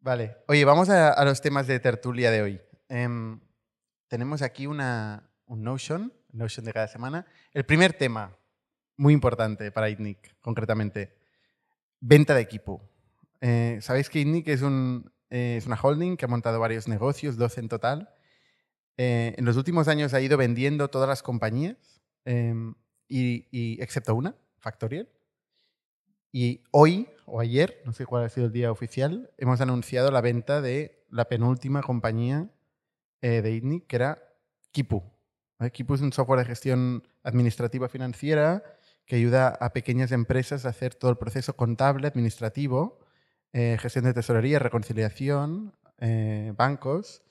Vale. Oye, vamos a, los temas de tertulia de hoy. Em, tenemos aquí una, un Notion, Notion de cada semana. El primer tema, muy importante para ITNIC, concretamente, venta de equipo. Eh, Sabéis que ITNIC es, un, eh, es una holding que ha montado varios negocios, 12 en total. Eh, en los últimos años ha ido vendiendo todas las compañías, em, y, y, excepto una, Factorial. Y hoy o ayer, no sé cuál ha sido el día oficial, hemos anunciado la venta de la penúltima compañía de ITNIC, que era Kipu. Kipu es un software de gestión administrativa financiera que ayuda a pequeñas empresas a hacer todo el proceso contable, administrativo, eh, gestión de tesorería, reconciliación, eh, bancos,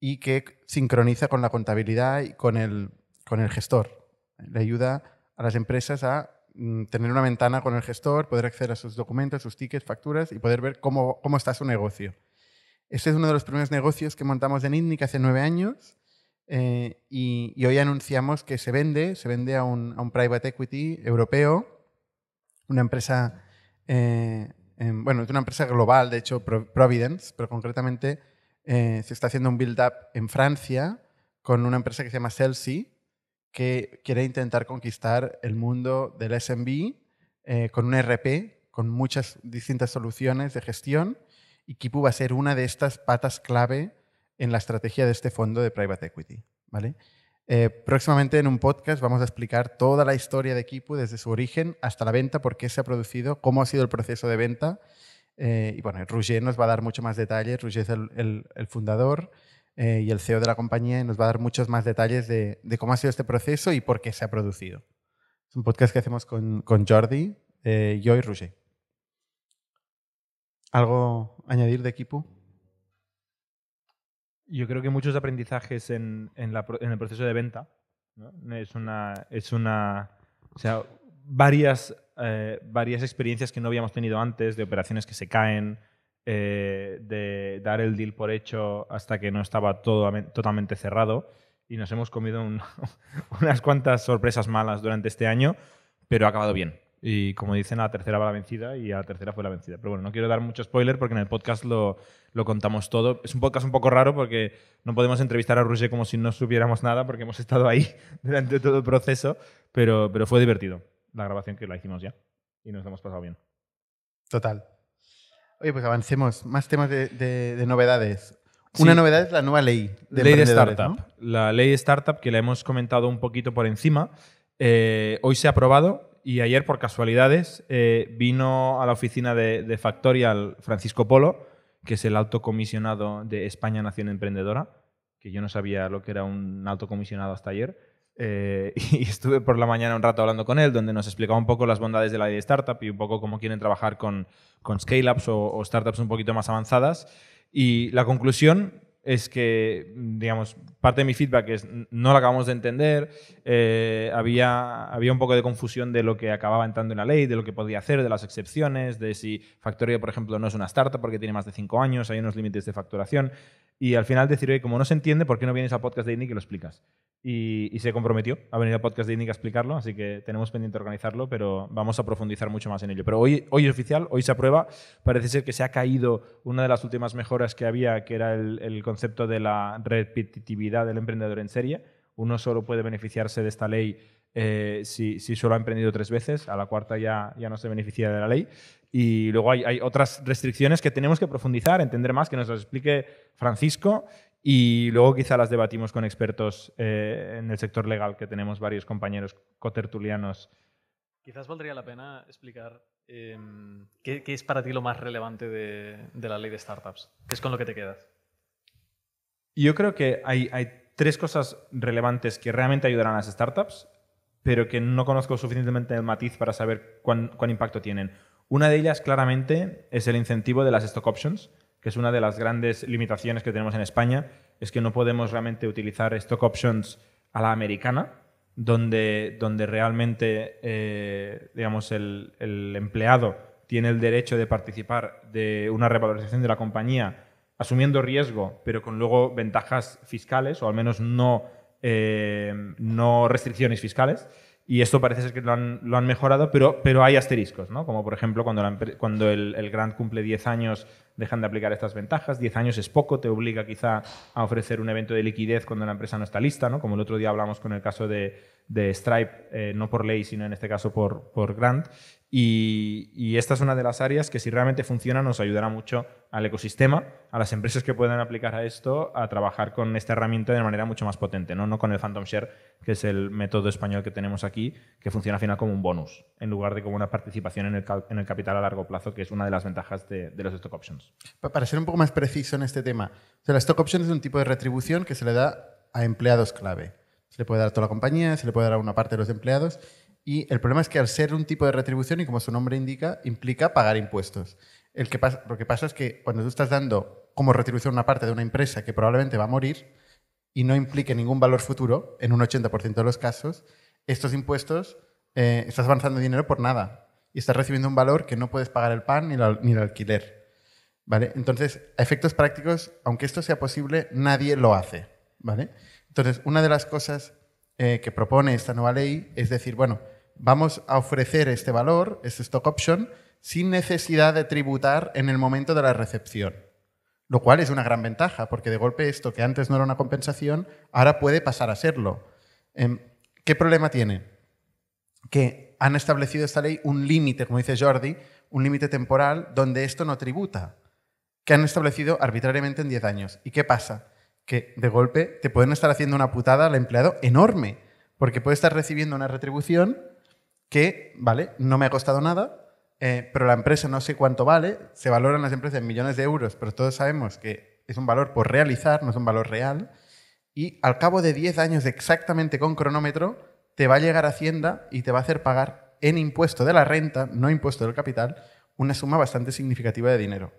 y que sincroniza con la contabilidad y con el, con el gestor. Le ayuda a las empresas a tener una ventana con el gestor, poder acceder a sus documentos, sus tickets, facturas y poder ver cómo, cómo está su negocio. Este es uno de los primeros negocios que montamos en INNIC hace nueve años eh, y, hoy anunciamos que se vende, se vende a un, a un private equity europeo, una empresa, eh, bueno, es una empresa global, de hecho, Providence, pero concretamente eh, se está haciendo un build-up en Francia con una empresa que se llama Celsi, que quiere intentar conquistar el mundo del SMB con un RP, con muchas distintas soluciones de gestión, y Kipu va a ser una de estas patas clave en la estrategia de este fondo de private equity. ¿vale? Eh, próximamente en un podcast vamos a explicar toda la historia de Kipu desde su origen hasta la venta, por qué se ha producido, cómo ha sido el proceso de venta. Eh, y bueno, Roger nos va a dar mucho más detalles. Roger es el, fundador eh, y el CEO de la compañía y nos va a dar muchos más detalles de, cómo ha sido este proceso y por qué se ha producido. Es un podcast que hacemos con, con Jordi, yo y Roger. ¿Algo añadir de Kipu? Yo creo que muchos aprendizajes en, en, el proceso de venta. Es una. Es una o sea, varias, eh, varias experiencias que no habíamos tenido antes, de operaciones que se caen, eh, de dar el deal por hecho hasta que no estaba todo, totalmente cerrado. Y nos hemos comido unas cuantas sorpresas malas durante este año, pero ha acabado bien. Y como dicen, a la tercera va la vencida y a la tercera fue la vencida. Pero bueno, no quiero dar mucho spoiler porque en el podcast lo, lo contamos todo. Es un podcast un poco raro porque no podemos entrevistar a Roger como si no supiéramos nada porque hemos estado ahí durante todo el proceso, pero, pero fue divertido la grabación que la hicimos ya y nos hemos pasado bien. Total. Oye, pues avancemos. Más temas de, de, novedades. Una novedad es la nueva ley de Ley de Startup. La ley de Startup que la hemos comentado un poquito por encima. Eh, hoy se ha aprobado y ayer, por casualidades, eh, vino a la oficina de, Factorial Francisco Polo, que es el alto comisionado de España Nación Emprendedora, que yo no sabía lo que era un alto comisionado hasta ayer. Eh, y estuve por la mañana un rato hablando con él, donde nos explicaba un poco las bondades de la idea de startup y un poco cómo quieren trabajar con, con scale-ups o, o startups un poquito más avanzadas. Y la conclusión es que, digamos, parte de mi feedback es no lo acabamos de entender, eh, había, había un poco de confusión de lo que acababa entrando en la ley, de lo que podía hacer, de las excepciones, de si Factoría, por ejemplo, no es una startup porque tiene más de cinco años, hay unos límites de facturación. Y al final decir, oye, como no se entiende, ¿por qué no vienes al podcast de INIC y lo explicas? Y, se comprometió a venir al podcast de INIC a explicarlo, así que tenemos pendiente organizarlo, pero vamos a profundizar mucho más en ello. Pero hoy, hoy es oficial, hoy se aprueba, parece ser que se ha caído una de las últimas mejoras que había, que era el, concepto de la repetitividad del emprendedor en serie. Uno solo puede beneficiarse de esta ley eh, si, si, solo ha emprendido tres veces, a la cuarta ya, ya no se beneficia de la ley. Y luego hay, otras restricciones que tenemos que profundizar, entender más, que nos las explique Francisco y luego quizá las debatimos con expertos eh, en el sector legal, que tenemos varios compañeros cotertulianos. Quizás valdría la pena explicar em, ¿qué, es para ti lo más relevante de, la ley de startups. ¿Qué es con lo que te quedas? Yo creo que hay, hay tres cosas relevantes que realmente ayudarán a las startups, pero que no conozco suficientemente el matiz para saber cuán, cuán impacto tienen. Una de ellas claramente es el incentivo de las stock options, que es una de las grandes limitaciones que tenemos en España, es que no podemos realmente utilizar stock options a la americana, donde, donde realmente eh, digamos, el, empleado tiene el derecho de participar de una revalorización de la compañía asumiendo riesgo, pero con luego ventajas fiscales, o al menos no, eh, no restricciones fiscales. y esto parece ser que lo han, mejorado, pero, pero hay asteriscos, ¿no? Como por ejemplo cuando, cuando el, el grant cumple 10 años dejan de aplicar estas ventajas. 10 años es poco, te obliga quizá a ofrecer un evento de liquidez cuando la empresa no está lista, ¿no? Como el otro día hablamos con el caso de, de Stripe, eh, no por ley, sino en este caso por, por grant. Y, esta es una de las áreas que si realmente funciona nos ayudará mucho al ecosistema, a las empresas que puedan aplicar a esto, a trabajar con esta herramienta de manera mucho más potente, no, no con el Phantom Share, que es el método español que tenemos aquí, que funciona al final como un bonus, en lugar de como una participación en el, en el capital a largo plazo, que es una de las ventajas de, de los stock options. Pa- Para ser un poco más preciso en este tema, o la stock option es un tipo de retribución que se le da a empleados clave. Se le puede dar a toda la compañía, se le puede dar a una parte de los empleados. Y el problema es que al ser un tipo de retribución, y como su nombre indica, implica pagar impuestos. El que pasa, lo que pasa es que cuando tú estás dando como retribución una parte de una empresa que probablemente va a morir y no implique ningún valor futuro, en un 80% de los casos, estos impuestos eh, estás avanzando dinero por nada. Y estás recibiendo un valor que no puedes pagar el pan ni, ni el alquiler. ¿Vale? Entonces, a efectos prácticos, aunque esto sea posible, nadie lo hace. ¿Vale? Entonces, una de las cosas eh, que propone esta nueva ley es decir, bueno, vamos a ofrecer este valor, este stock option, sin necesidad de tributar en el momento de la recepción. Lo cual es una gran ventaja, porque de golpe esto que antes no era una compensación, ahora puede pasar a serlo. Em, ¿Qué problema tiene? que han establecido esta ley un límite, como dice Jordi, un límite temporal donde esto no tributa, que han establecido arbitrariamente en 10 años. ¿Y qué pasa? Que de golpe te pueden estar haciendo una putada al empleado enorme, porque puede estar recibiendo una retribución que, vale, no me ha costado nada, eh, pero la empresa no sé cuánto vale, se valoran las empresas en millones de euros, pero todos sabemos que es un valor por realizar, no es un valor real, y al cabo de 10 años exactamente con cronómetro, te va a llegar Hacienda y te va a hacer pagar en impuesto de la renta, no impuesto del capital, una suma bastante significativa de dinero.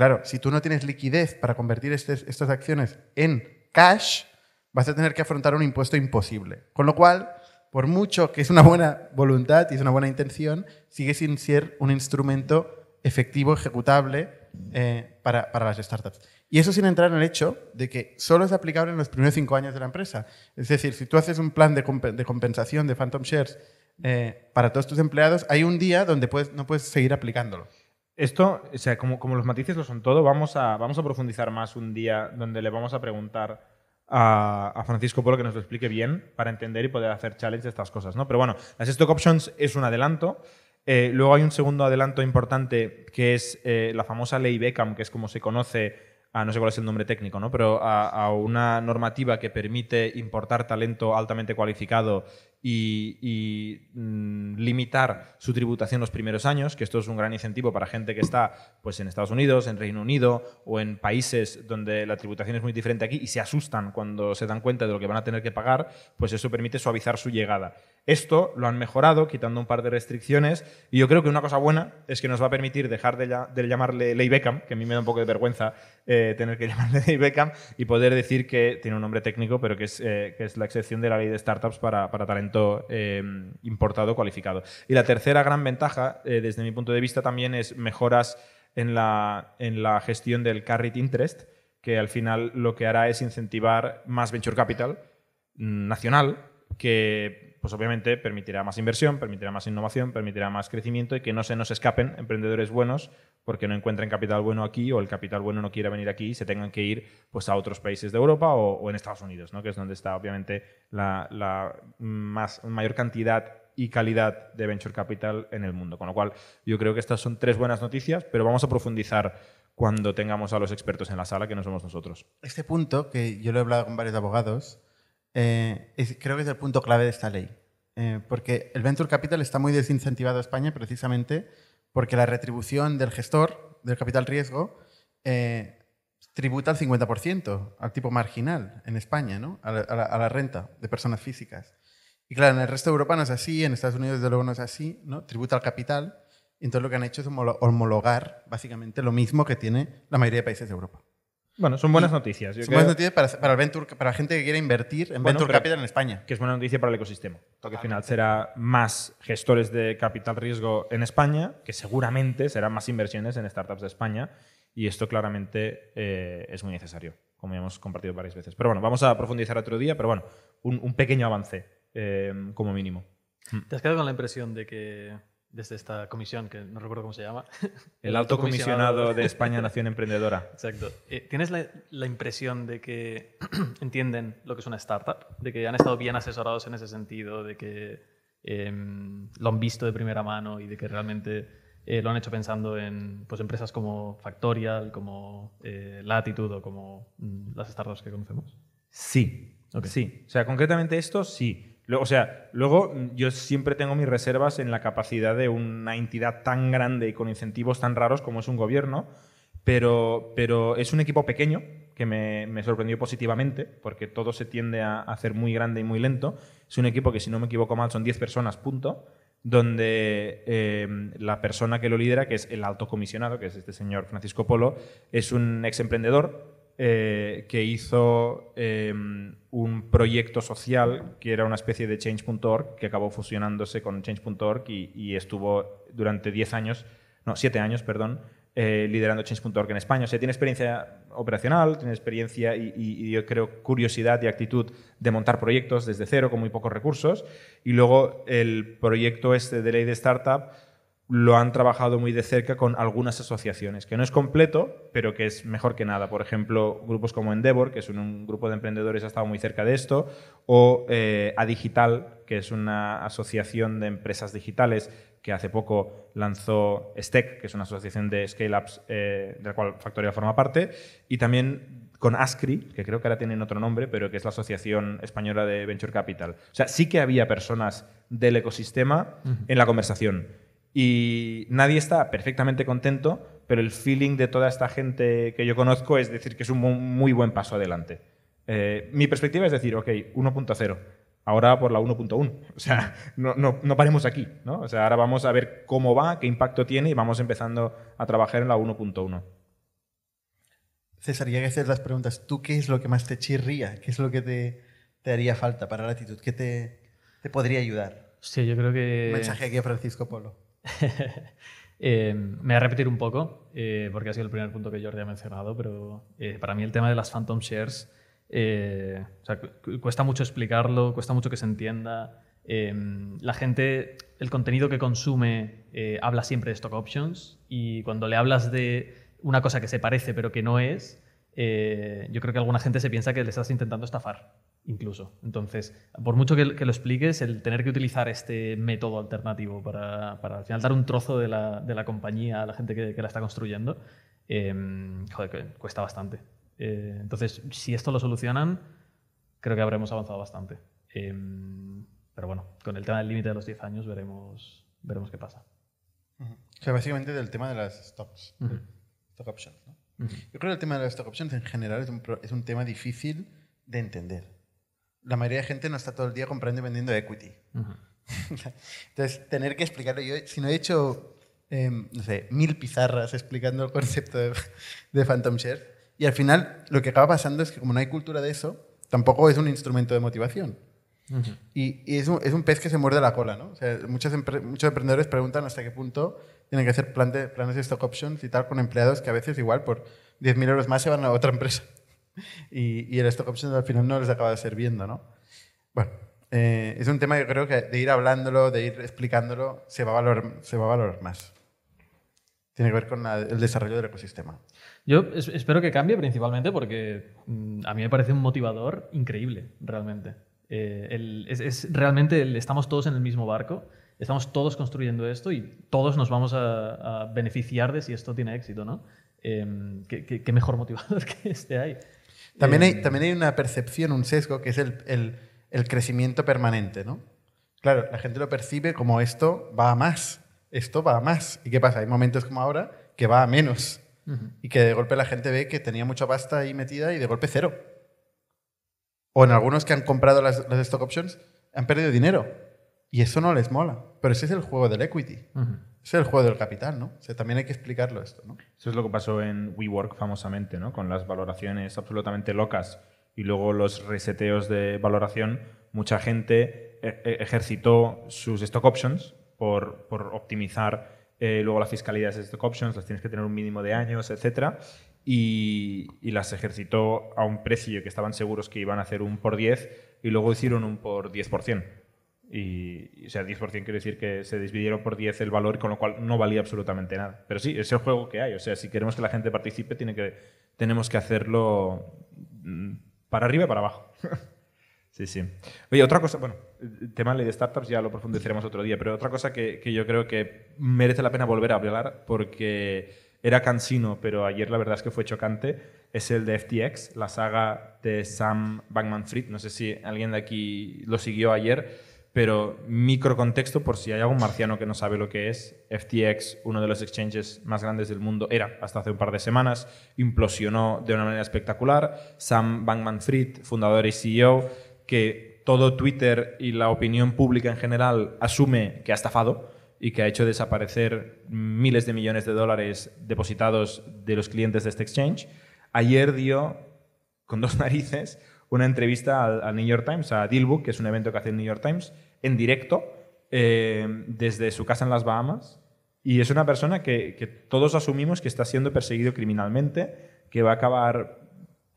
Claro, si tú no tienes liquidez para convertir estes- estas acciones en cash, vas a tener que afrontar un impuesto imposible. Con lo cual, por mucho que es una buena voluntad y es una buena intención, sigue sin ser un instrumento efectivo, ejecutable eh, para, las startups. Y eso sin entrar en el hecho de que solo es aplicable en los primeros cinco años de la empresa. Es decir, si tú haces un plan de, de compensación de Phantom Shares eh, para todos tus empleados, hay un día donde no puedes seguir aplicándolo. Esto, o sea, como, como los matices lo son todo, vamos a, vamos a profundizar más un día donde le vamos a preguntar a, a Francisco Polo que nos lo explique bien para entender y poder hacer challenge de estas cosas, ¿no? Pero bueno, las stock options es un adelanto. Eh, luego hay un segundo adelanto importante que es eh, la famosa ley Beckham, que es como se conoce a, no sé cuál es el nombre técnico, ¿no? pero a, a una normativa que permite importar talento altamente cualificado y, y, mm, limitar su tributación los primeros años, que esto es un gran incentivo para gente que está pues, en Estados Unidos, en Reino Unido o en países donde la tributación es muy diferente aquí y se asustan cuando se dan cuenta de lo que van a tener que pagar, pues eso permite suavizar su llegada. Esto lo han mejorado quitando un par de restricciones y yo creo que una cosa buena es que nos va a permitir dejar de, llamarle Ley Beckham, que a mí me da un poco de vergüenza eh, tener que llamarle Ley Beckham, y poder decir que tiene un nombre técnico, pero que es, eh, que es la excepción de la ley de startups para, para eh, importado cualificado. Y la tercera gran ventaja, eh, desde mi punto de vista, también es mejoras en la, en la gestión del carried interest, que al final lo que hará es incentivar más venture capital mm, nacional, que pues obviamente permitirá más inversión, permitirá más innovación, permitirá más crecimiento y que no se nos escapen emprendedores buenos porque no encuentren capital bueno aquí o el capital bueno no quiera venir aquí y se tengan que ir pues, a otros países de Europa o, o en Estados Unidos, ¿no? que es donde está obviamente la, la más, mayor cantidad y calidad de venture capital en el mundo. Con lo cual, yo creo que estas son tres buenas noticias, pero vamos a profundizar cuando tengamos a los expertos en la sala, que no somos nosotros. Este punto, que yo lo he hablado con varios abogados, eh, es- creo que es el punto clave de esta ley. Eh, porque el Venture Capital está muy desincentivado en España precisamente porque la retribución del gestor del capital riesgo eh, tributa al 50%, al tipo marginal en España, ¿no? a, la, a la- a la renta de personas físicas. Y claro, en el resto de Europa no es así, en Estados Unidos desde luego no es así, ¿no? tributa al capital. Y entonces lo que han hecho es homolo- homologar básicamente lo mismo que tiene la mayoría de países de Europa. Bueno, son buenas noticias. Yo Son creo buenas noticias para, para, el venture, para la gente que quiere invertir en Bueno, Venture Capital en España. que es buena noticia para el ecosistema. Porque al final será más gestores de capital riesgo en España, que seguramente serán más inversiones en startups de España. Y esto claramente eh, es muy necesario, como ya hemos compartido varias veces. Pero bueno, vamos a profundizar otro día, pero bueno, un, un pequeño avance eh, como mínimo. ¿Te has quedado con la impresión de que desde esta comisión, que no recuerdo cómo se llama. El alto comisionado de España Nación Emprendedora. Exacto. Eh, ¿Tienes la, la, impresión de que entienden lo que es una startup? ¿De que han estado bien asesorados en ese sentido? ¿De que eh, lo han visto de primera mano y de que realmente eh, lo han hecho pensando en pues, empresas como Factorial, como eh, Latitude o como mm, las startups que conocemos? Sí. Okay. Sí. O sea, concretamente esto sí. O sea, luego mm, yo siempre tengo mis reservas en la capacidad de una entidad tan grande y con incentivos tan raros como es un gobierno, pero, pero es un equipo pequeño que me, me, sorprendió positivamente, porque todo se tiende a hacer muy grande y muy lento. Es un equipo que, si no me equivoco mal, son 10 personas, punto, donde eh, la persona que lo lidera, que es el alto comisionado, que es este señor Francisco Polo, es un ex emprendedor eh, que hizo eh, un proyecto social que era una especie de Change.org que acabó fusionándose con Change.org y, estuvo durante 10 años, no, 7 años, perdón, eh, liderando Change.org en España. O sea, tiene experiencia operacional, tiene experiencia y, yo creo curiosidad y actitud de montar proyectos desde cero con muy pocos recursos. Y luego el proyecto este de ley de startup lo han trabajado muy de cerca con algunas asociaciones, que no es completo, pero que es mejor que nada. Por ejemplo, grupos como Endeavor, que es un, un grupo de emprendedores, ha estado muy cerca de esto, o eh, Adigital, que es una asociación de empresas digitales que hace poco lanzó STEC, que es una asociación de scale-ups eh, de la cual Factoria forma parte, y también con ASCRI, que creo que ahora tienen otro nombre, pero que es la Asociación Española de Venture Capital. O sea, sí que había personas del ecosistema uh -huh. en la conversación y nadie está perfectamente contento, pero el feeling de toda esta gente que yo conozco es decir que es un muy buen paso adelante. Eh, mi perspectiva es decir, ok, 1.0, ahora por la 1.1. O sea, no, no, no, paremos aquí. ¿no? O sea, ahora vamos a ver cómo va, qué impacto tiene y vamos empezando a trabajar en la 1.1. César, ya que haces las preguntas, ¿tú qué es lo que más te chirría? ¿Qué es lo que te, te haría falta para la actitud? ¿Qué te, te podría ayudar? Sí, yo creo que... Un mensaje aquí a Francisco Polo. eh, me voy a repetir un poco, eh, porque ha sido el primer punto que Jordi ha mencionado, pero eh, para mí el tema de las Phantom Shares eh, o sea, cuesta mucho explicarlo, cuesta mucho que se entienda. la gente, el contenido que consume habla siempre de stock options y cuando le hablas de una cosa que se parece pero que no es, yo creo que alguna gente se piensa que le estás intentando estafar incluso. Entonces, por mucho que, que, lo expliques, el tener que utilizar este método alternativo para, para al final dar un trozo de la, de la, compañía a la gente que, que la está construyendo, eh, joder, cuesta bastante. Eh, entonces, si esto lo solucionan, creo que habremos avanzado bastante. Eh, pero bueno, con el tema del límite de los 10 años veremos, veremos qué pasa. Uh -huh. O sea, básicamente del tema de las stocks, uh -huh. stock options. ¿no? Uh -huh. Yo creo que el tema de las stock options en general es un, es un tema difícil de entender la mayoría de gente no está todo el día comprando y vendiendo equity. Uh -huh. Entonces, tener que explicarlo. Yo, si no he hecho, eh, no sé, mil pizarras explicando el concepto de, de, Phantom Share, y al final lo que acaba pasando es que como no hay cultura de eso, tampoco es un instrumento de motivación. Uh -huh. y, y es, un, es, un, pez que se muerde la cola, ¿no? O sea, muchos, muchos emprendedores preguntan hasta qué punto tienen que hacer plan de, planes de stock options y tal con empleados que a veces igual por 10.000 euros más se van a otra empresa y, y, el stock options al final no les acaba sirviendo, ¿no? Bueno, eh, es un tema que creo que de ir hablándolo, de ir explicándolo, se va a valorar, se va a valorar más. Tiene que ver con la, el desarrollo del ecosistema. Yo espero que cambie principalmente porque mm, a mí me parece un motivador increíble, realmente. Eh, el, es, es, realmente el, estamos todos en el mismo barco, estamos todos construyendo esto y todos nos vamos a, a beneficiar de si esto tiene éxito, ¿no? Eh, ¿qué, qué, qué, mejor motivador que este hay? También hay, también hay una percepción, un sesgo, que es el, el, el, crecimiento permanente, ¿no? Claro, la gente lo percibe como esto va a más, esto va a más. ¿Y qué pasa? Hay momentos como ahora que va a menos. Uh -huh. Y que de golpe la gente ve que tenía mucha pasta ahí metida y de golpe cero. O en algunos que han comprado las, las stock options han perdido dinero. Y eso no les mola. Pero ese es el juego del equity. Uh -huh. Ese es el juego del capital, ¿no? O sea, también hay que explicarlo esto, ¿no? Eso es lo que pasó en WeWork famosamente, ¿no? Con las valoraciones absolutamente locas y luego los reseteos de valoración. Mucha gente e-, e-, ejercitó sus stock options por, por optimizar eh, luego la fiscalidad de stock options, las tienes que tener un mínimo de años, etcétera, y, y, las ejercitó a un precio que estaban seguros que iban a hacer un por 10 y luego hicieron un por 10%. Y, o sea, 10% quiere decir que se dividieron por 10 el valor, con lo cual no valía absolutamente nada. Pero sí, es el juego que hay. O sea, si queremos que la gente participe, tiene que, tenemos que hacerlo mm, para arriba y para abajo. sí, sí. Oye, otra cosa, bueno, el tema de startups ya lo profundizaremos otro día, pero otra cosa que, que yo creo que merece la pena volver a hablar porque era cansino, pero ayer la verdad es que fue chocante, es el de FTX, la saga de Sam Bankman-Fried. No sé si alguien de aquí lo siguió ayer pero micro contexto, por si hay algún marciano que no sabe lo que es, FTX, uno de los exchanges más grandes del mundo, era hasta hace un par de semanas, implosionó de una manera espectacular. Sam Bankman-Fried, fundador y CEO, que todo Twitter y la opinión pública en general asume que ha estafado y que ha hecho desaparecer miles de millones de dólares depositados de los clientes de este exchange, ayer dio con dos narices una entrevista al, New York Times, a Dealbook, que es un evento que hace el New York Times, en directo, eh, desde su casa en las Bahamas. Y es una persona que, que, todos asumimos que está siendo perseguido criminalmente, que va a acabar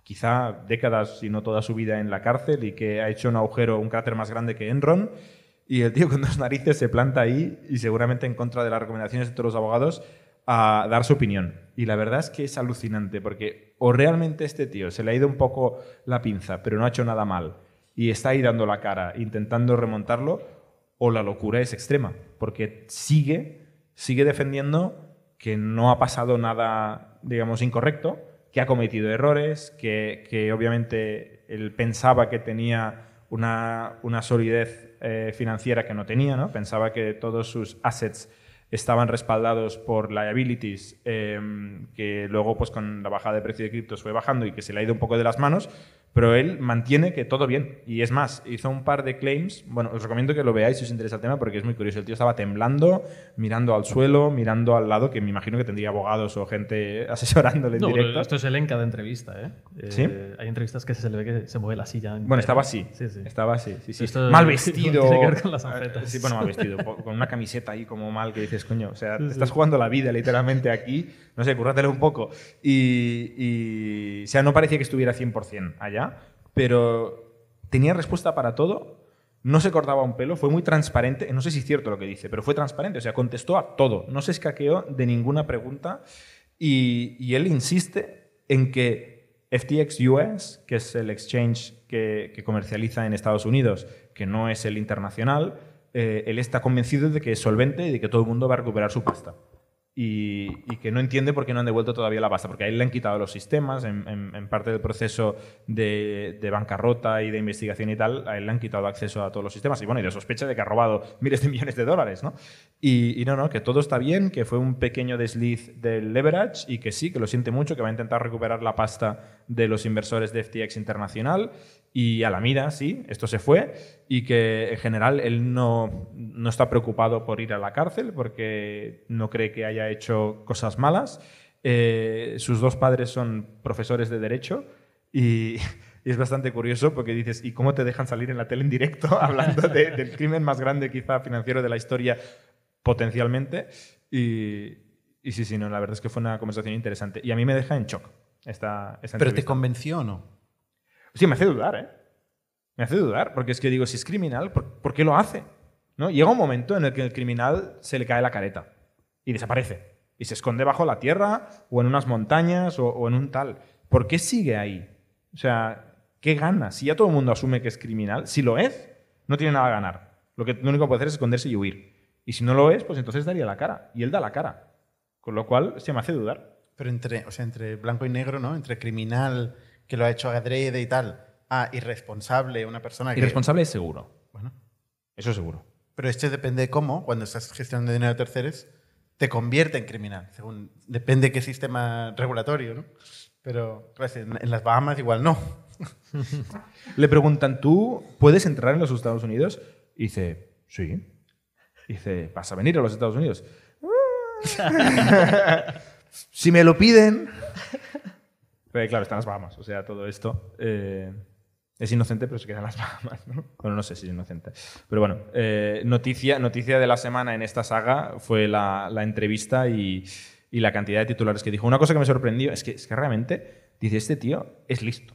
quizá décadas, si no toda su vida, en la cárcel y que ha hecho un agujero, un cráter más grande que Enron. Y el tío con dos narices se planta ahí y seguramente en contra de las recomendaciones de todos los abogados a dar su opinión. Y la verdad es que es alucinante, porque o realmente este tío se le ha ido un poco la pinza, pero no ha hecho nada mal, y está ahí dando la cara, intentando remontarlo, o la locura es extrema, porque sigue, sigue defendiendo que no ha pasado nada, digamos, incorrecto, que ha cometido errores, que, obviamente él pensaba que tenía una, solidez eh, financiera que no tenía, ¿no? pensaba que todos sus assets estaban respaldados por liabilities em, que luego pues con la bajada de precio de criptos fue bajando y que se le ha ido un poco de las manos, pero él mantiene que todo bien. Y es más, hizo un par de claims. Bueno, os recomiendo que lo veáis si os interesa el tema porque es muy curioso. El tío estaba temblando, mirando al suelo, mirando al lado, que me imagino que tendría abogados o gente asesorándole en no, directo. Esto es el en cada entrevista, ¿eh? ¿Sí? Eh, hay entrevistas que se le ve que se mueve la silla. Bueno, estaba así. Sí, sí. Estaba así. Sí, sí. mal vestido. Tiene que ver con las eh, Sí, bueno, mal vestido. con una camiseta ahí como mal que dices, coño, o sea, te estás jugando la vida literalmente aquí. No sé, currátelo un poco. Y, y, o sea, no parecía que estuviera 100% allá pero tenía respuesta para todo, no se cortaba un pelo, fue muy transparente, no sé si es cierto lo que dice, pero fue transparente, o sea, contestó a todo, no se escaqueó de ninguna pregunta y, él insiste en que FTX US, que es el exchange que, comercializa en Estados Unidos, que no es el internacional, eh, él está convencido de que es solvente y de que todo el mundo va a recuperar su pasta y, que no entiende por qué no han devuelto todavía la pasta, porque a él le han quitado los sistemas, en, parte del proceso de, bancarrota y de investigación y tal, a él le han quitado acceso a todos los sistemas y bueno, y de sospecha de que ha robado miles de millones de dólares, ¿no? Y, no, no, que todo está bien, que fue un pequeño desliz del leverage y que sí, que lo siente mucho, que va a intentar recuperar la pasta de los inversores de FTX Internacional y a la mira, sí, esto se fue y que en general él no, no, está preocupado por ir a la cárcel porque no cree que haya hecho cosas malas. Eh, sus dos padres son profesores de derecho y, es bastante curioso porque dices, ¿y cómo te dejan salir en la tele en directo hablando del crimen más grande quizá financiero de la historia potencialmente? Y, y sí, sí, no, la verdad es que fue una conversación interesante y a mí me deja en shock esta, esta ¿Pero te convenció o no? Sí, me hace dudar, ¿eh? Me hace dudar, porque es que digo, si es criminal, ¿por, qué lo hace? ¿No? Llega un momento en el que el criminal se le cae la careta y desaparece. Y se esconde bajo la tierra o en unas montañas o, en un tal. ¿Por qué sigue ahí? O sea, ¿qué gana? Si ya todo el mundo asume que es criminal, si lo es, no tiene nada a ganar. Lo, que, lo único que puede hacer es esconderse y huir. Y si no lo es, pues entonces daría la cara. Y él da la cara. Con lo cual, se me hace dudar. Pero entre, o sea, entre blanco y negro, ¿no? Entre criminal que lo ha hecho adrede y tal, ah, irresponsable, una persona que... Irresponsable es seguro. Bueno. Eso seguro. Pero esto depende de cómo, cuando estás gestionando dinero de terceros, te convierte en criminal. Según, depende de qué sistema regulatorio, ¿no? Pero en, las Bahamas igual no. Le preguntan, ¿tú puedes entrar en los Estados Unidos? Y dice, sí. dice, ¿vas a venir a los Estados Unidos? si me lo piden. Pero claro, están las Bahamas. O sea, todo esto eh, es inocente, pero se queda en las Bahamas. ¿no? Bueno, no sé si es inocente. Pero bueno, eh, noticia, noticia de la semana en esta saga fue la, entrevista y, la cantidad de titulares que dijo. Una cosa que me sorprendió es que, es que realmente, dice, este tío es listo,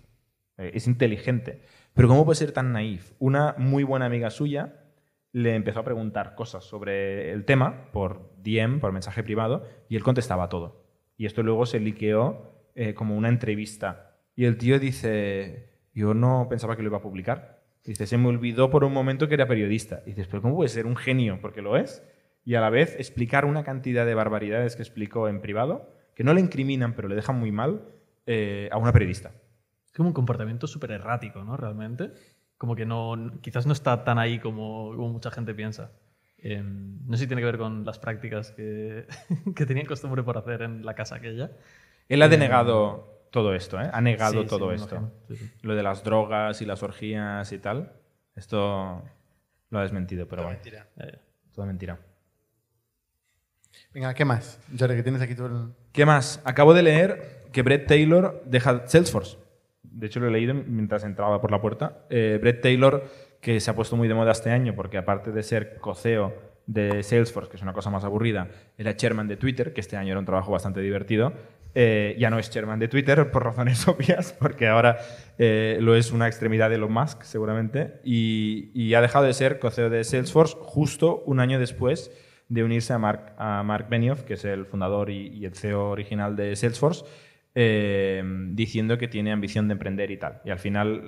eh, es inteligente. Pero ¿cómo puede ser tan naif? Una muy buena amiga suya le empezó a preguntar cosas sobre el tema por DM, por mensaje privado, y él contestaba todo. Y esto luego se liqueó eh, como una entrevista. Y el tío dice, yo no pensaba que lo iba a publicar. Dice, se me olvidó por un momento que era periodista. Y dices, pero ¿cómo puede ser un genio? Porque lo es. Y a la vez explicar una cantidad de barbaridades que explicó en privado, que no le incriminan, pero le dejan muy mal, eh, a una periodista. Es como un comportamiento súper errático, ¿no? Realmente. Como que no, quizás no está tan ahí como, como mucha gente piensa. Eh, no sé si tiene que ver con las prácticas que, que tenían costumbre por hacer en la casa aquella. Él ha Eh, denegado todo esto, ¿eh? Ha negado Sí, todo esto. imagino. Sí, sí. Lo de las drogas y las orgías y tal. Esto lo ha desmentido, pero bueno, Eh, todo mentira. Venga, ¿qué más? Jordi, que tienes aquí todo el... ¿Qué más? Acabo de leer que Brett Taylor deja Salesforce. De hecho, lo he leído mientras entraba por la puerta. Eh, Brett Taylor, que se ha puesto muy de moda este año, porque aparte de ser coceo de Salesforce, que es una cosa más aburrida, era chairman de Twitter, que este año era un trabajo bastante divertido. Eh, ya no es chairman de Twitter por razones obvias, porque ahora eh, lo es una extremidad de Elon Musk, seguramente, y, y ha dejado de ser coceo de Salesforce justo un año después de unirse a Mark, a Mark Benioff, que es el fundador y, el CEO original de Salesforce, eh, diciendo que tiene ambición de emprender y tal. Y al final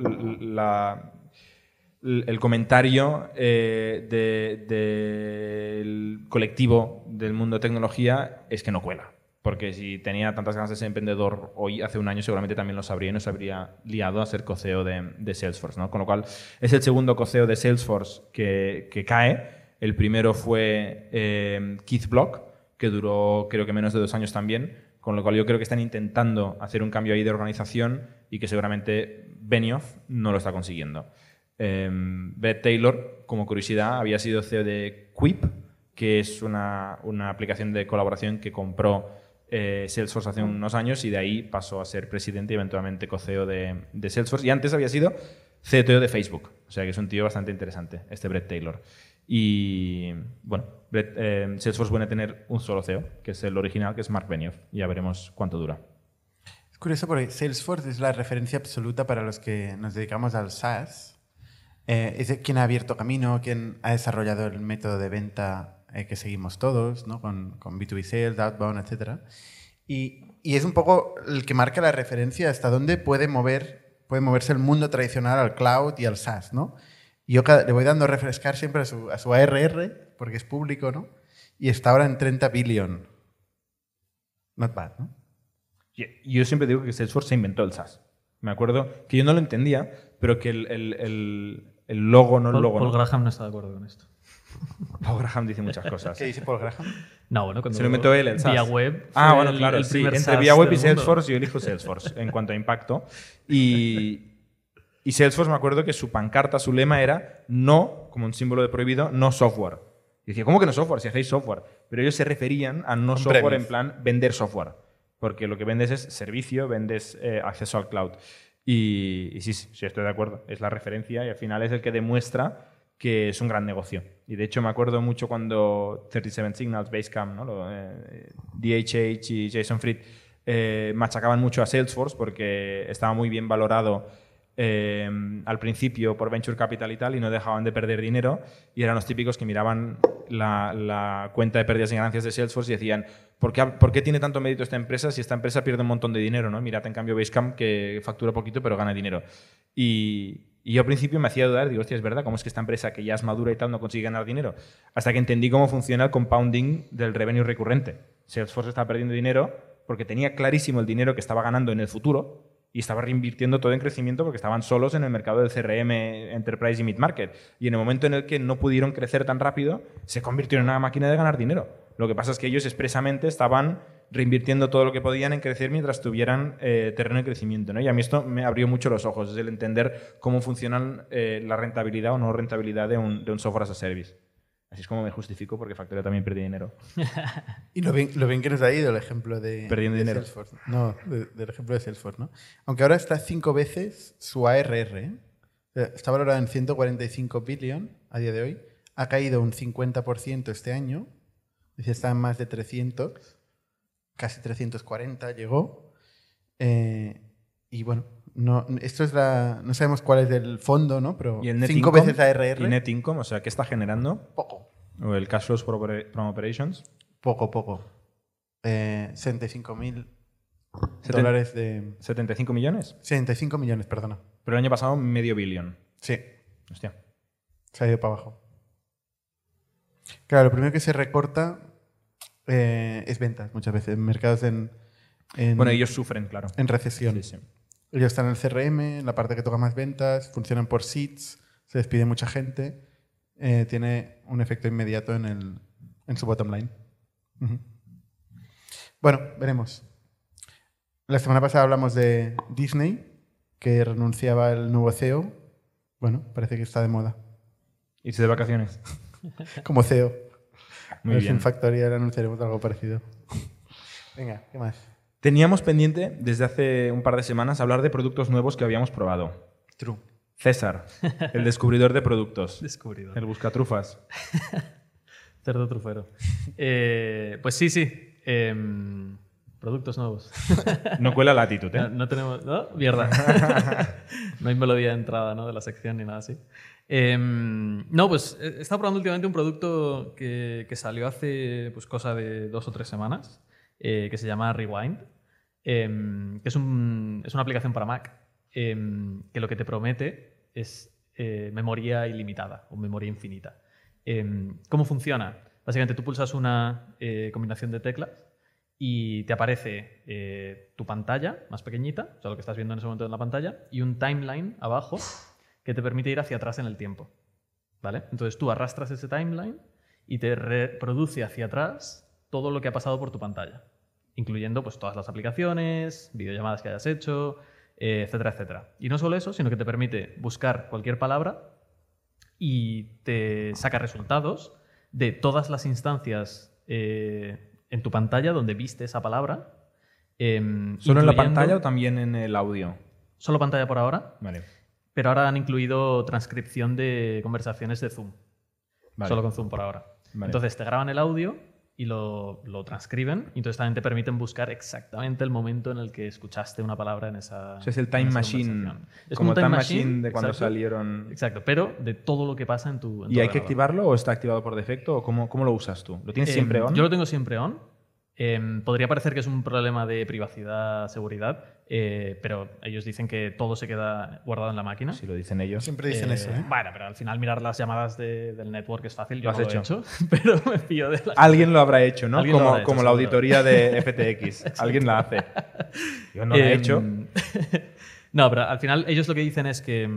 la- el comentario eh, de- del colectivo del mundo de tecnología es que no cuela. Porque si tenía tantas ganas de ser emprendedor hoy, hace un año, seguramente también lo sabría y no se habría liado a ser coceo de, Salesforce. ¿no? Con lo cual, es el segundo coceo de Salesforce que, que cae. El primero fue eh, Keith Block, que duró creo que menos de dos años también, con lo cual yo creo que están intentando hacer un cambio ahí de organización y que seguramente Benioff no lo está consiguiendo. Eh, Beth Taylor, como curiosidad, había sido CEO de Quip, que es una, aplicación de colaboración que compró eh, Salesforce hace unos años y de ahí pasó a ser presidente y eventualmente co-CEO de, de Salesforce. Y antes había sido CTO de Facebook. O sea que es un tío bastante interesante, este Brett Taylor. Y bueno, Brett- eh, Salesforce viene a tener un solo CEO, que es el original, que es Mark Benioff. Ya veremos cuánto dura. Es curioso porque Salesforce es la referencia absoluta para los que nos dedicamos al SaaS. Eh, es quien ha abierto camino, quien ha desarrollado el método de venta eh, que seguimos todos, ¿no? con, con B2B Sales, Outbound, etc. Y, y es un poco el que marca la referencia hasta dónde puede, mover, puede moverse el mundo tradicional al cloud y al SaaS. ¿no? Yo le voy dando a refrescar siempre a su, a su ARR, porque es público, ¿no? y está ahora en 30 billion. Not bad, ¿no? Yo siempre digo que Salesforce se inventó el SaaS. Me acuerdo que yo no lo entendía, pero que el- el- el logo, no el logo. Paul ¿no? Graham no está de acuerdo con esto. Paul Graham dice muchas cosas. ¿Qué dice Paul Graham? No, bueno, cuando Se lo inventó él, el SaaS. Vía web. Ah, bueno, claro, el sí. Entre SaaS vía web y. Salesforce, yo elijo Salesforce en cuanto a impacto. Y, y Salesforce me acuerdo que su pancarta, su lema era no, como un símbolo de prohibido, no software. Y decía, ¿cómo que no software? Si hacéis software. Pero ellos se referían a no software en plan vender software. Porque lo que vendes es servicio, vendes eh, acceso al cloud. Y, sí, sí, sí, estoy de acuerdo. Es la referencia y al final es el que demuestra que es un gran negocio. Y de hecho me acuerdo mucho cuando 37 Signals, Basecamp, ¿no? Lo, eh, DHH y Jason Fried eh, machacaban mucho a Salesforce porque estaba muy bien valorado eh, al principio por Venture Capital y tal y no dejaban de perder dinero y eran los típicos que miraban la, cuenta de pérdidas y ganancias de Salesforce y decían ¿por qué, tiene tanto mérito esta empresa si esta empresa pierde un montón de dinero? ¿no? Mirad en cambio Basecamp que factura poquito pero gana dinero. Y, yo al principio me hacía dudar, digo, hostia, es verdad, ¿cómo es que esta empresa que ya es madura y tal no consigue ganar dinero? Hasta que entendí cómo funciona el compounding del revenue recurrente. Salesforce estaba perdiendo dinero porque tenía clarísimo el dinero que estaba ganando en el futuro y estaba reinvirtiendo todo en crecimiento porque estaban solos en el mercado del CRM, Enterprise y Mid-Market. Y en el momento en el que no pudieron crecer tan rápido, se convirtieron en una máquina de ganar dinero. Lo que pasa es que ellos expresamente estaban reinvirtiendo todo lo que podían en crecer mientras tuvieran eh, terreno de crecimiento. ¿no? Y a mí esto me abrió mucho los ojos, es el entender cómo funcionan eh, la rentabilidad o no rentabilidad de un, de un software as a service. Así es como me justifico porque Factorio también pierde dinero. Y lo bien, lo bien que nos ha ido el ejemplo de, Perdiendo de dinero. Salesforce. No, de- del ejemplo de Salesforce, ¿no? Aunque ahora está cinco veces su ARR. ¿eh? Está valorado en 145 billion a día de hoy. Ha caído un 50% este año. Está en más de 300. Casi 340 llegó. Eh, y bueno, No, esto es la, no sabemos cuál es el fondo, ¿no? Pero Y el net cinco income, veces ARR. Y net income, o sea, ¿qué está generando? Poco. O el cash flows from opera- from operations. Poco, poco. Eh, 65 mil Seten- dólares de... 75 millones. 75 millones, perdona. Pero el año pasado medio billón. Sí, Hostia. se ha ido para abajo. Claro, lo primero que se recorta eh, es ventas, muchas veces. En mercados en, en, Bueno, ellos sufren, claro. en recesión. Sí, sí. Ellos están en el CRM, en la parte que toca más ventas, funcionan por seats, se despide mucha gente. eh, tiene un efecto inmediato en, el, en su bottom line. Bueno, veremos. La semana pasada hablamos de Disney, que renunciaba al nuevo CEO. Bueno, parece que está de moda. Irse de vacaciones. Como CEO. Muy bien. en Factorial anunciaremos algo parecido. Venga, ¿qué más? Teníamos pendiente desde hace un par de semanas hablar de productos nuevos que habíamos probado. True. César, el descubridor de productos. Descubridor. El buscatrufas. Cerdo trufero. Eh, pues sí, sí. Em, productos nuevos. No cuela la actitud, No, ¿eh? no tenemos. ¿No? Mierda. no hay melodía de entrada ¿no? de la sección ni nada así. Em, no, pues he he estado probando últimamente un producto que, que salió hace pues, cosa de dos o tres semanas, eh, que se llama Rewind, em, que es, un- es una aplicación para Mac, em, que lo que te promete es eh, memoria ilimitada o memoria infinita. Em, ¿Cómo funciona? Básicamente tú pulsas una eh, combinación de teclas y te aparece tu pantalla más pequeñita, o sea, lo que estás viendo en ese momento en la pantalla, y un timeline abajo que te permite ir hacia atrás en el tiempo. ¿Vale? Entonces tú arrastras ese timeline y te reproduce hacia atrás todo lo que ha pasado por tu pantalla, incluyendo pues, todas las aplicaciones, videollamadas que hayas hecho, eh, etcétera, etcétera. Y no solo eso, sino que te permite buscar cualquier palabra y te saca resultados de todas las instancias eh, en tu pantalla donde viste esa palabra. em, ¿Solo en la pantalla o también en el audio? Solo pantalla por ahora, Vale. pero ahora han incluido transcripción de conversaciones de Zoom. vale. Solo con Zoom por ahora. Vale. Entonces te graban el audio y lo, lo transcriben y entonces también te permiten buscar exactamente el momento en el que escuchaste una palabra en esa. O sea, es el time machine. Es como un time machine de cuando exacto, salieron. Exacto, pero de todo lo que pasa en tu. en ¿Y tu hay que ordenador. activarlo o está activado por defecto? ¿O cómo, cómo lo usas tú? ¿Lo tienes Em, siempre on? Yo lo tengo siempre on. Em, podría parecer que es un problema de privacidad, seguridad, eh, pero ellos dicen que todo se queda guardado en la máquina. Si lo dicen ellos. Siempre dicen Eh, eso, ¿eh? Bueno, pero al final mirar las llamadas de- del network es fácil. Yo Lo has no lo he hecho. pero me fío de la Alguien lo habrá hecho, ¿no? Como, habrá hecho, como la auditoría de FTX. Alguien la hace. Yo no la he Em, hecho. no, pero al final ellos lo que dicen es que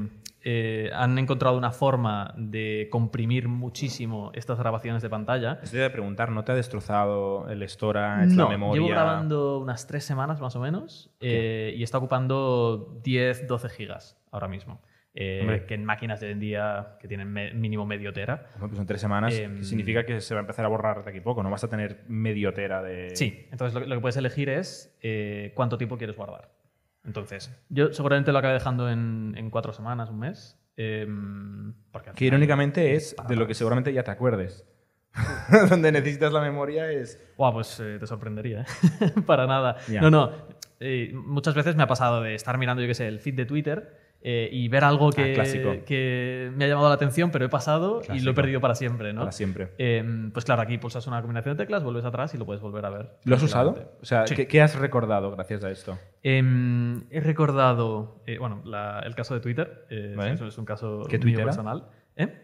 eh, han encontrado una forma de comprimir muchísimo estas grabaciones de pantalla. Estoy de preguntar, ¿no te ha destrozado el storage, No, la memoria? llevo grabando unas tres semanas más o menos eh, y está ocupando 10, 12 gigas ahora mismo. Eh, Hombre. que en máquinas de hoy en día que tienen me- mínimo medio tera. Bueno, pues en tres semanas Em, significa que se va a empezar a borrar de aquí a poco. No vas a tener medio tera de... Sí, entonces lo, que- lo que puedes elegir es eh, cuánto tiempo quieres guardar. Entonces, yo seguramente lo acabé dejando en, en cuatro semanas, un mes. em, porque Que irónicamente es de lo que seguramente ya te acuerdes. Donde necesitas la memoria es... Buah, pues eh, te sorprendería, ¿eh? Para nada. No, no. eh, muchas veces me ha pasado de estar mirando, yo qué sé, el feed de Twitter eh, y ver algo que, Ah, clásico. que me ha llamado la atención, pero he pasado y lo he perdido para siempre, ¿no? Para siempre. Em, pues claro, aquí pulsas una combinación de teclas, vuelves atrás y lo puedes volver a ver. ¿Lo has usado? O sea, Sí. ¿qué, qué has recordado gracias a esto? Em, he recordado, eh, bueno, la- el caso de Twitter. eh, Vale. eso es un caso ¿Qué mío personal.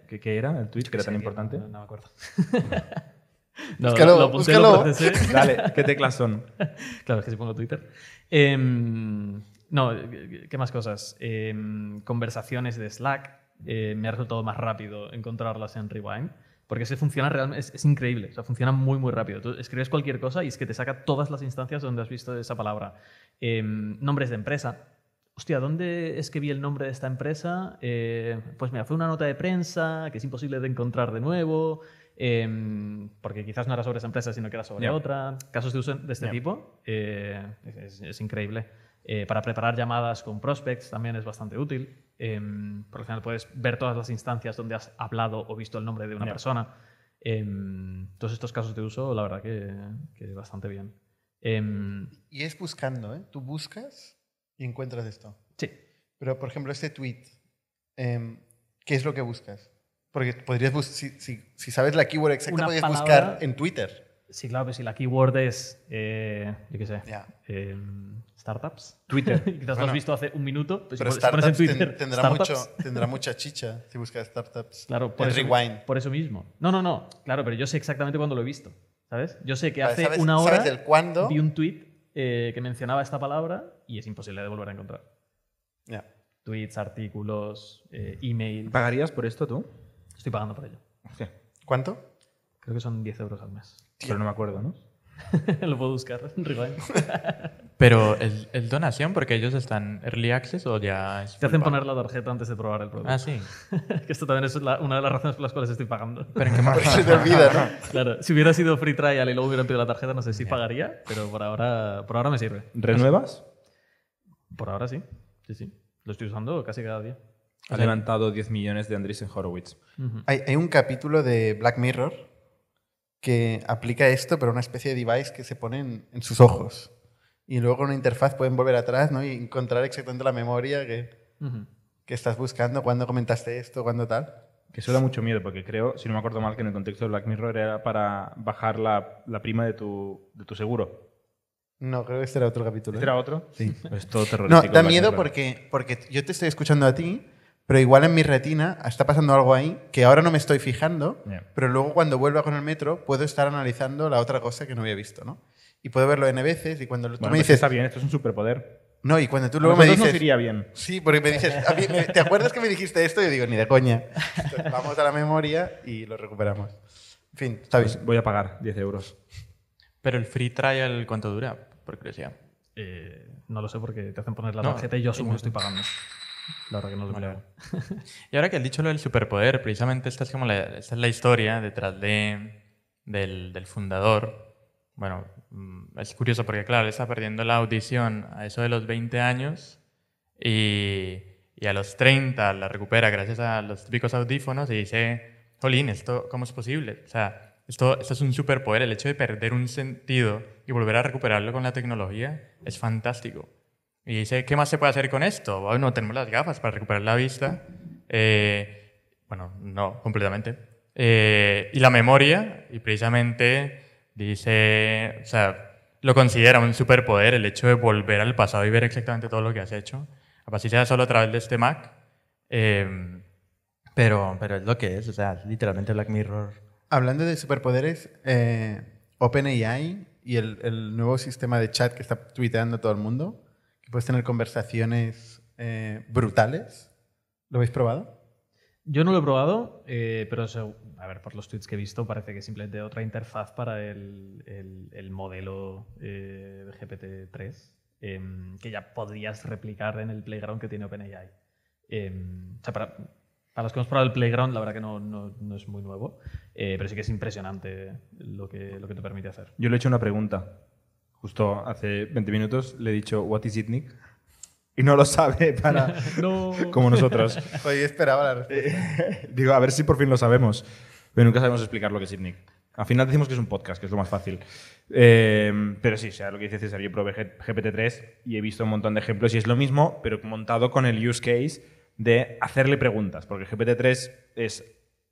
¿Qué, qué era el tweet que era tan importante? No, no me acuerdo. no, Búscalo, lo apunté, búscalo. lo. Dale, ¿qué teclas son? Claro, es que si pongo Twitter. No, ¿qué más cosas? Em, conversaciones de Slack. eh, me ha resultado más rápido encontrarlas en Rewind. Porque se funciona realmente, es, es increíble, o sea, funciona muy, muy rápido. Tú escribes cualquier cosa y es que te saca todas las instancias donde has visto esa palabra. Em, nombres de empresa. Hostia, ¿dónde es que vi el nombre de esta empresa? Eh, pues mira, fue una nota de prensa que es imposible de encontrar de nuevo, em, porque quizás no era sobre esa empresa, sino que era sobre otra. Casos de uso de este tipo, eh, es, es- es increíble. Eh, para preparar llamadas con prospects también es bastante útil. em, porque al final puedes ver todas las instancias donde has hablado o visto el nombre de una persona. Em, todos estos casos de uso, la verdad que, que bastante bien. Em, Y es buscando, ¿eh? Tú buscas y encuentras esto. Sí. Pero, por ejemplo, este tweet, ¿qué es lo que buscas? Porque podrías bus- si, si- si sabes la keyword exacta, Una podrías palabra- buscar en Twitter. Sí, claro, pero si la keyword es, eh, yo qué sé, Ya. em, startups. Twitter. Quizás lo has visto hace un minuto. pues Pero pon- si pones en startups ten- tendrá, startups, mucho, tendrá mucha chicha si buscas startups. Claro, por El eso, rewind. por eso mismo. No, no, no. Claro, pero yo sé exactamente cuándo lo he visto. ¿Sabes? Yo sé que Vale, hace ¿sabes- una hora sabes del cuándo? vi un tweet eh, que mencionaba esta palabra y es imposible de volver a encontrar. Ya. Tweets, artículos, eh, emails. ¿Pagarías por esto tú? Estoy pagando por ello. Hostia, ¿Cuánto? Creo que son 10 euros al mes. pero no me acuerdo, ¿no? lo puedo buscar. Rewind. Pero ¿es, es donación porque ellos están early access o ya es Te hacen poner la tarjeta antes de probar el producto. Ah, sí. que esto también es la- una de las razones por las cuales estoy pagando. Pero en qué más? se te olvida, ¿no? Claro, si hubiera sido free trial y luego hubieran pedido la tarjeta, no sé si pagaría, pero por ahora, por ahora me sirve. ¿Renuevas? Por ahora sí. Sí, sí. Lo estoy usando casi cada día. Ha levantado 10 millones de Andreessen Horowitz. Hay, hay un capítulo de Black Mirror que aplica esto, pero una especie de device que se pone en, en sus ojos. Y luego con una interfaz pueden volver atrás ¿no? y encontrar exactamente la memoria que, que estás buscando, cuando comentaste esto, cuando tal. Que eso da mucho miedo, porque creo, si no me acuerdo mal, que en el contexto de Black Mirror era para bajar la, la prima de tu, de tu seguro. No, creo que este era otro capítulo. ¿Este ¿eh? era otro? Sí. Es todo terrorífico. No, da miedo porque, porque yo te estoy escuchando a ti, pero igual en mi retina está pasando algo ahí que ahora no me estoy fijando, pero luego cuando vuelva con el metro puedo estar analizando la otra cosa que no había visto, ¿no? Y puedo verlo N veces y cuando tú Bueno, me pues dices... está bien, esto es un superpoder. No, y cuando tú luego me dices... nos iría bien. Sí, porque me dices, "A mí me- ¿te acuerdas que me dijiste esto? Y yo digo, ni de coña. Entonces, vamos a la memoria y lo recuperamos. En fin, está bien. Pues voy a pagar 10 euros. Pero el free trial, ¿cuánto dura? Por curiosidad. Eh, no lo sé porque te hacen poner la No, tarjeta y yo asumo que estoy pagando. La verdad que no lo Vale. Y ahora que has dicho lo del superpoder, precisamente esta es como la, esta es la historia detrás de, del, del fundador. Bueno, es curioso porque, claro, él está perdiendo la audición a eso de los 20 años y, y a los 30 la recupera gracias a los típicos audífonos y dice, Jolín, ¿esto cómo es posible? O sea, esto, esto es un superpoder. El hecho de perder un sentido y volver a recuperarlo con la tecnología es fantástico. Y dice, ¿qué más se puede hacer con esto? Bueno, tenemos las gafas para recuperar la vista. Eh, bueno, no, completamente. Eh, y la memoria, y precisamente dice, o sea, lo considera un superpoder el hecho de volver al pasado y ver exactamente todo lo que has hecho. Así sea solo a través de este Mac. Eh, pero, pero es lo que es, o sea, es literalmente Black Mirror. Hablando de superpoderes, eh, OpenAI y el, el nuevo sistema de chat que está tuiteando todo el mundo, que puedes tener conversaciones eh, brutales. ¿Lo habéis probado? Yo no lo he probado, eh, pero se- a ver, por los tweets que he visto, parece que es simplemente otra interfaz para el, el- el modelo eh, de GPT-3 em, que ya podrías replicar en el Playground que tiene OpenAI. Em, o sea, para, para los que hemos probado el Playground, la verdad que no, no- no es muy nuevo, eh, pero sí que es impresionante lo que, lo que te permite hacer. Yo le he hecho una pregunta. Justo hace 20 minutos le he dicho, ¿What is it, Nick? Y no lo sabe para... no. como nosotros. Hoy esperaba la respuesta. Digo, a ver si por fin lo sabemos. Pero nunca sabemos explicar lo que es ITNIC. Al final decimos que es un podcast, que es lo más fácil. Eh, pero sí, o sea, lo que dice César, yo probé G- GPT-3 y he visto un montón de ejemplos y es lo mismo, pero montado con el use case de hacerle preguntas. Porque GPT-3 es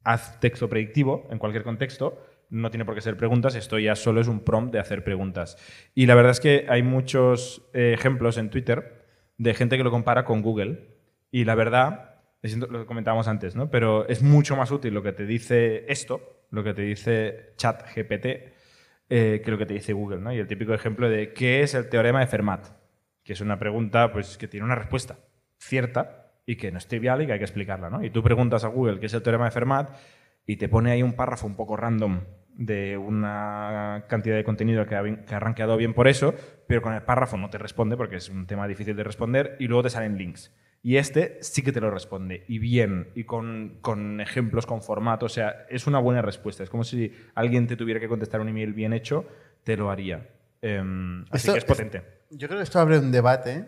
haz texto predictivo en cualquier contexto, no tiene por qué ser preguntas, esto ya solo es un prompt de hacer preguntas. Y la verdad es que hay muchos eh, ejemplos en Twitter de gente que lo compara con Google y la verdad, lo que comentábamos antes, ¿no? pero es mucho más útil lo que te dice esto, lo que te dice ChatGPT, eh, que lo que te dice Google. ¿no? Y el típico ejemplo de ¿qué es el teorema de Fermat? Que es una pregunta pues, que tiene una respuesta cierta y que no es trivial y que hay que explicarla. ¿no? Y tú preguntas a Google qué es el teorema de Fermat y te pone ahí un párrafo un poco random de una cantidad de contenido que ha, que ha rankeado bien por eso, pero con el párrafo no te responde porque es un tema difícil de responder y luego te salen links. Y este sí que te lo responde, y bien, y con, con ejemplos, con formato, o sea, es una buena respuesta. Es como si alguien te tuviera que contestar un email bien hecho, te lo haría. Em, así Esto que es potente. Yo creo que esto abre un debate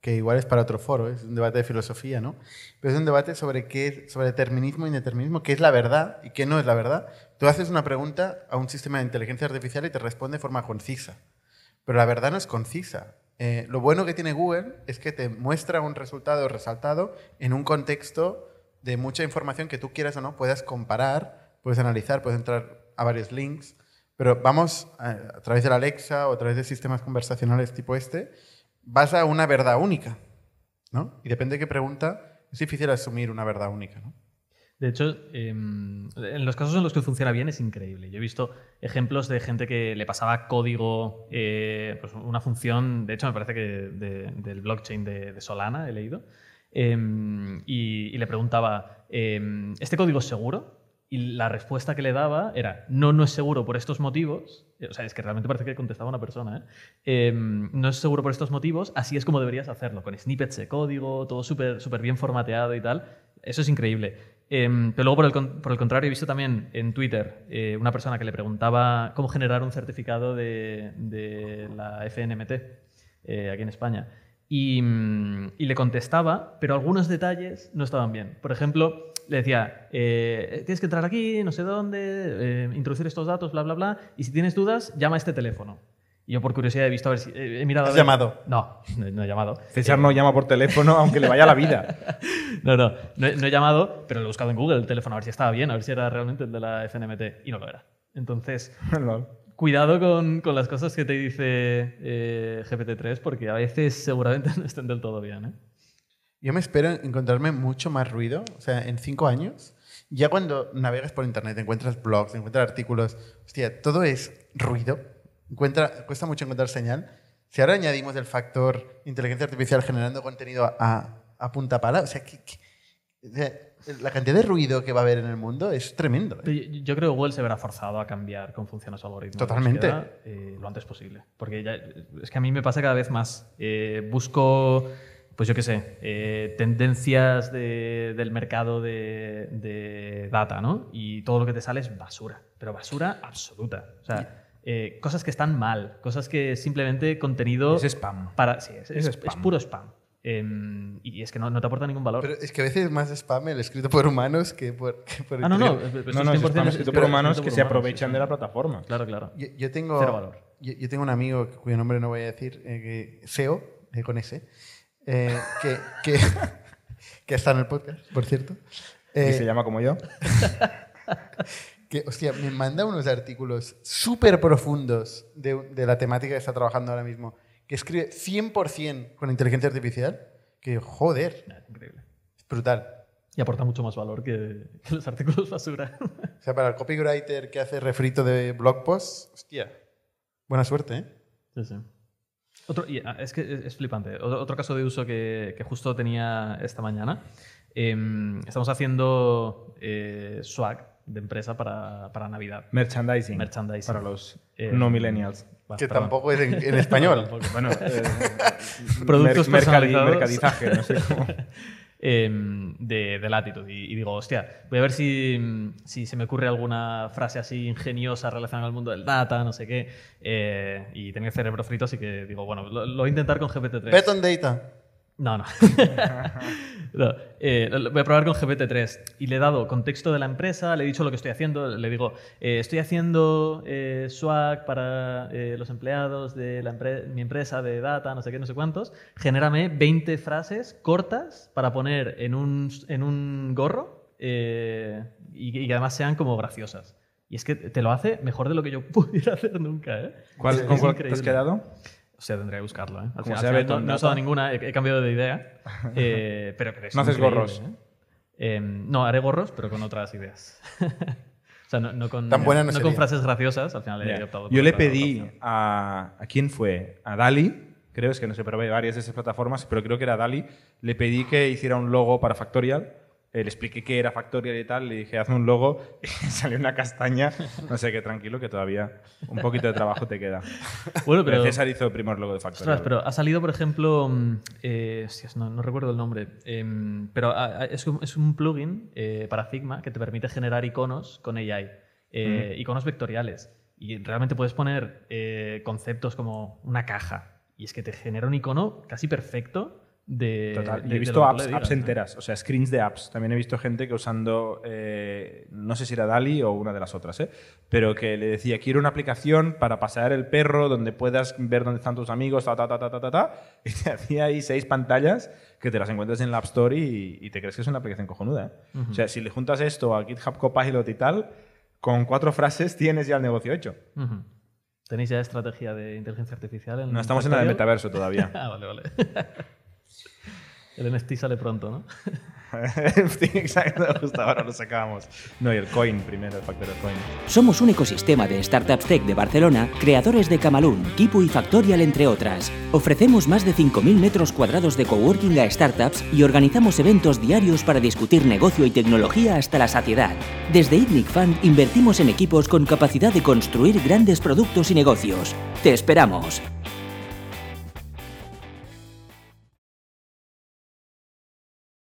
que igual es para otro foro, es un debate de filosofía, ¿no? Pero es un debate sobre qué sobre determinismo e indeterminismo, qué es la verdad y qué no es la verdad. Tú haces una pregunta a un sistema de inteligencia artificial y te responde de forma concisa. Pero la verdad no es concisa. Eh, lo bueno que tiene Google es que te muestra un resultado resaltado en un contexto de mucha información que tú quieras o no puedas comparar, puedes analizar, puedes entrar a varios links. Pero vamos a, a través de la Alexa o a través de sistemas conversacionales tipo este, vas a una verdad única. ¿no? Y depende de qué pregunta, es difícil asumir una verdad única. ¿no? De hecho, em, en los casos en los que funciona bien es increíble. Yo he visto ejemplos de gente que le pasaba código, eh, pues una función, de hecho me parece que de- del blockchain de, Solana he leído, em, y, le preguntaba, em, ¿este código es seguro? Y la respuesta que le daba era, no, no es seguro por estos motivos. Eh, O sea, es que realmente parece que contestaba una persona. ¿eh? No es seguro por estos motivos, así es como deberías hacerlo, con snippets de código, todo súper súper bien formateado y tal. Eso es increíble. Em, pero luego, por el, contrario, he visto también en Twitter eh, una persona que le preguntaba cómo generar un certificado de, la FNMT eh, aquí en España. Y, mm, y le contestaba, pero algunos detalles no estaban bien. Por ejemplo, le decía, eh, tienes que entrar aquí, no sé dónde, introducir estos datos, bla, bla, bla, y si tienes dudas, llama a este teléfono. Y yo por curiosidad he visto a ver si... eh, he mirado a ¿Has ver- llamado? No, no, no he llamado. César no llama por teléfono aunque le vaya la vida. No, no, no, he- no he llamado, pero lo he buscado en Google el teléfono a ver si estaba bien, a ver si era realmente el de la FNMT, y no lo era. Entonces, cuidado con, con las cosas que te dice eh, GPT-3, porque a veces seguramente no estén del todo bien. ¿eh? Yo me espero encontrarme mucho más ruido, o sea, en cinco años, ya cuando navegas por internet, encuentras blogs, encuentras artículos, hostia, todo es ruido, encuentra, cuesta mucho encontrar señal. Si ahora añadimos el factor inteligencia artificial generando contenido a, a punta pala, o sea, que- que- la cantidad de ruido que va a haber en el mundo es tremendo. ¿eh? Yo, yo creo que Google se verá forzado a cambiar cómo funciona su algoritmo. de Totalmente. búsqueda, eh, lo antes posible. Porque ya, es que a mí me pasa cada vez más. Eh, busco, pues yo qué sé, eh, tendencias de- del mercado de, de data, ¿no? Y todo lo que te sale es basura. Pero basura absoluta. O sea, eh, cosas que están mal. Cosas que simplemente contenido. Es spam. Para, sí, es, Es es- spam. es puro spam. Em, y es que no, no te aporta ningún valor. Pero es que a veces es más spam el escrito por humanos que por, que por ah, no, no. esto No, no, es 100% spam es- escrito es por humanos por que se humanos, aprovechan sí, de la plataforma. Claro, claro. Yo, yo tengo, Cero valor. Yo, yo tengo un amigo cuyo nombre no voy a decir, eh, que, SEO, eh, con S, eh, que, que, que está en el podcast, por cierto. Y se llama como yo. que, hostia, me manda unos artículos súper profundos de, de la temática que está trabajando ahora mismo, que escribe 100% con inteligencia artificial, que joder, Ya, Increíble. es brutal. Y aporta mucho más valor que, que los artículos basura. O sea, para el copywriter que hace refrito de blog posts, hostia, buena suerte, ¿eh? sí, sí. Otro, y, ah, es que es, es flipante. Otro, otro caso de uso que, que justo tenía esta mañana. em, estamos haciendo eh, swag de empresa para, para Navidad. Merchandising. Merchandising. Para los Eh, no millennials. Que perdón. tampoco es en, en español. Tampoco. Bueno, eh, Productos personalizados. mercadizaje, no sé cómo. em, de, de Latitude. Y, y digo, hostia, voy a ver si, si se me ocurre alguna frase así ingeniosa relacionada al mundo del data, no sé qué. Eh, y tenía el cerebro frito, así que digo, bueno, lo, lo voy a intentar con GPT-3. Bet on data. No, no. No, eh, voy a probar con GPT-3 y le he dado contexto de la empresa, le he dicho lo que estoy haciendo, le digo, eh, estoy haciendo eh, swag para eh, los empleados de la empre- mi empresa de data, no sé qué, no sé cuántos, genérame 20 frases cortas para poner en un, en un gorro eh, y, y que además sean como graciosas. Y es que te lo hace mejor de lo que yo pudiera hacer nunca, ¿eh? ¿Cuál, Es ¿Con cuál te has quedado? O sea, tendría que buscarlo. ¿eh? Al final, sea al final Beton no, no he usado ninguna, he, he cambiado de idea. eh, pero, pero es No haces gorros. ¿eh? Eh, no, haré gorros, pero con otras ideas. o sea, no, no con, Tan buena no con frases graciosas. Al final he Ya. optado por Yo le pedí a. ¿A quién fue? A Dali, creo, es que no sé, probé varias de esas plataformas, pero creo que era Dali. Le pedí que hiciera un logo para Factorial. Eh, le expliqué qué era Factorial y tal. Le dije, hazme un logo. Y salió una castaña. No sé qué, tranquilo, que todavía un poquito de trabajo te queda. Bueno, Pero César hizo el primer logo de Factorial. ostras, pero ha salido, por ejemplo, mm, eh, hostias, no, no recuerdo el nombre, em, pero ah, ah, es un, es un plugin eh, para Figma que te permite generar iconos con AI, eh, iconos vectoriales. Y realmente puedes poner conceptos como una caja. Y es que te genera un icono casi perfecto de. Total. Y de- he visto apps, le digas, apps ¿no? enteras, o sea, screens de apps. También he visto gente que usando, eh, no sé si era Dali o una de las otras, ¿eh? pero que le decía, quiero una aplicación para pasear el perro donde puedas ver dónde están tus amigos, ta, ta, ta, ta, ta, ta, ta, y te hacía ahí seis pantallas que te las encuentras en la App Store y, y te crees que es una aplicación cojonuda. ¿eh? O sea, si le juntas esto a GitHub Copilot y tal, con cuatro frases tienes ya el negocio hecho. Ujú. ¿Tenéis ya estrategia de inteligencia artificial? En No estamos en la de Factorial? metaverso todavía. ah, vale, vale. El NFT sale pronto, ¿no? sí, exacto, justo ahora lo sacábamos. No, y el coin primero, el factor del coin. Somos un ecosistema de startups tech de Barcelona, creadores de Camalún, Kipu y Factorial, entre otras. Ofrecemos más de 5.000 metros cuadrados de coworking a startups y organizamos eventos diarios para discutir negocio y tecnología hasta la saciedad. Desde ITNIC Fund invertimos en equipos con capacidad de construir grandes productos y negocios. ¡Te esperamos!